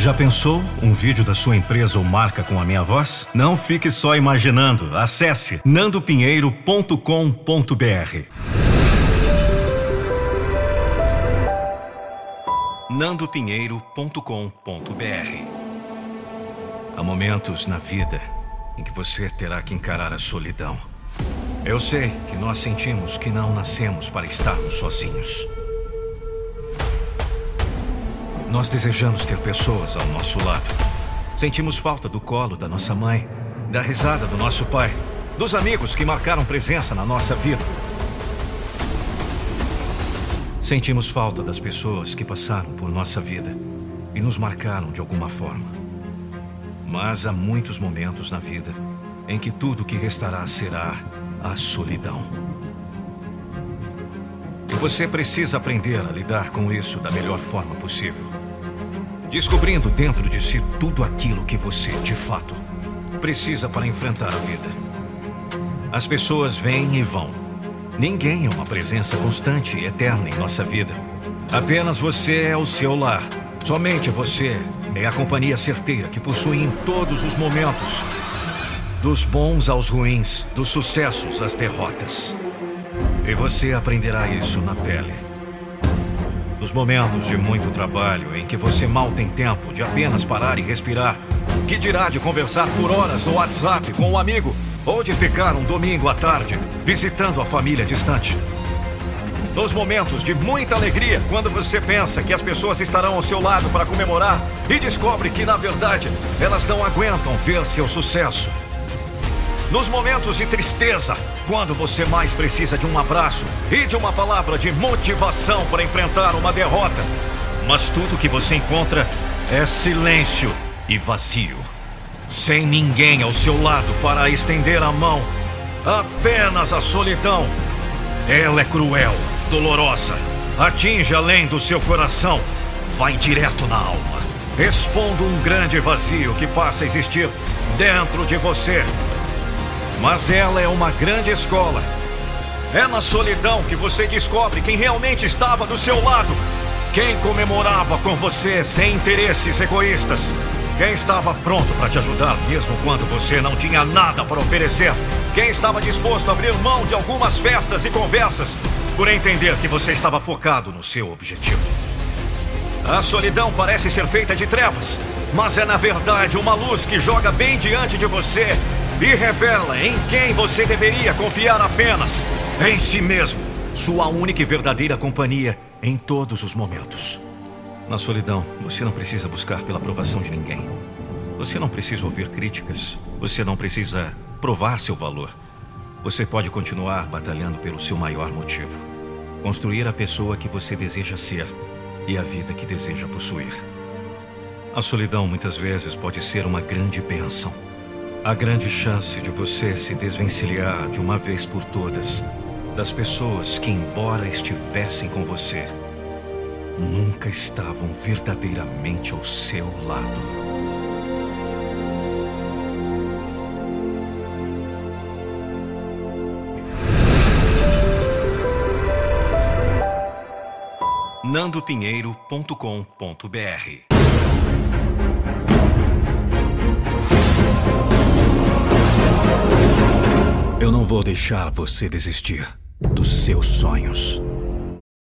Já pensou um vídeo da sua empresa ou marca com a minha voz? Não fique só imaginando. Acesse nandopinheiro.com.br. nandopinheiro.com.br Há momentos na vida em que você terá que encarar a solidão. Eu sei que nós sentimos que não nascemos para estarmos sozinhos. Nós desejamos ter pessoas ao nosso lado. Sentimos falta do colo da nossa mãe, da risada do nosso pai, dos amigos que marcaram presença na nossa vida. Sentimos falta das pessoas que passaram por nossa vida e nos marcaram de alguma forma. Mas há muitos momentos na vida em que tudo que restará será a solidão. Você precisa aprender a lidar com isso da melhor forma possível descobrindo dentro de si tudo aquilo que você, de fato, precisa para enfrentar a vida. As pessoas vêm e vão. Ninguém é uma presença constante e eterna em nossa vida. Apenas você é o seu lar. Somente você é a companhia certeira que possui em todos os momentos. Dos bons aos ruins, dos sucessos às derrotas. E você aprenderá isso na pele. Nos momentos de muito trabalho em que você mal tem tempo de apenas parar e respirar, que dirá de conversar por horas no WhatsApp com um amigo ou de ficar um domingo à tarde visitando a família distante? Nos momentos de muita alegria, quando você pensa que as pessoas estarão ao seu lado para comemorar e descobre que, na verdade, elas não aguentam ver seu sucesso. Nos momentos de tristeza, quando você mais precisa de um abraço e de uma palavra de motivação para enfrentar uma derrota. Mas tudo que você encontra é silêncio e vazio. Sem ninguém ao seu lado para estender a mão. Apenas a solidão. Ela é cruel, dolorosa, atinge além do seu coração, vai direto na alma, expondo um grande vazio que passa a existir dentro de você mas ela é uma grande escola. É na solidão que você descobre quem realmente estava do seu lado. Quem comemorava com você sem interesses egoístas. Quem estava pronto para te ajudar mesmo quando você não tinha nada para oferecer. Quem estava disposto a abrir mão de algumas festas e conversas por entender que você estava focado no seu objetivo. A solidão parece ser feita de trevas, mas é na verdade uma luz que joga bem diante de você e revela em quem você deveria confiar apenas em si mesmo, sua única e verdadeira companhia em todos os momentos. Na solidão, você não precisa buscar pela aprovação de ninguém. Você não precisa ouvir críticas. Você não precisa provar seu valor. Você pode continuar batalhando pelo seu maior motivo: construir a pessoa que você deseja ser e a vida que deseja possuir. A solidão muitas vezes pode ser uma grande bênção a grande chance de você se desvencilhar de uma vez por todas das pessoas que, embora estivessem com você, nunca estavam verdadeiramente ao seu lado. nandopinheiro.com.br Eu não vou deixar você desistir dos seus sonhos.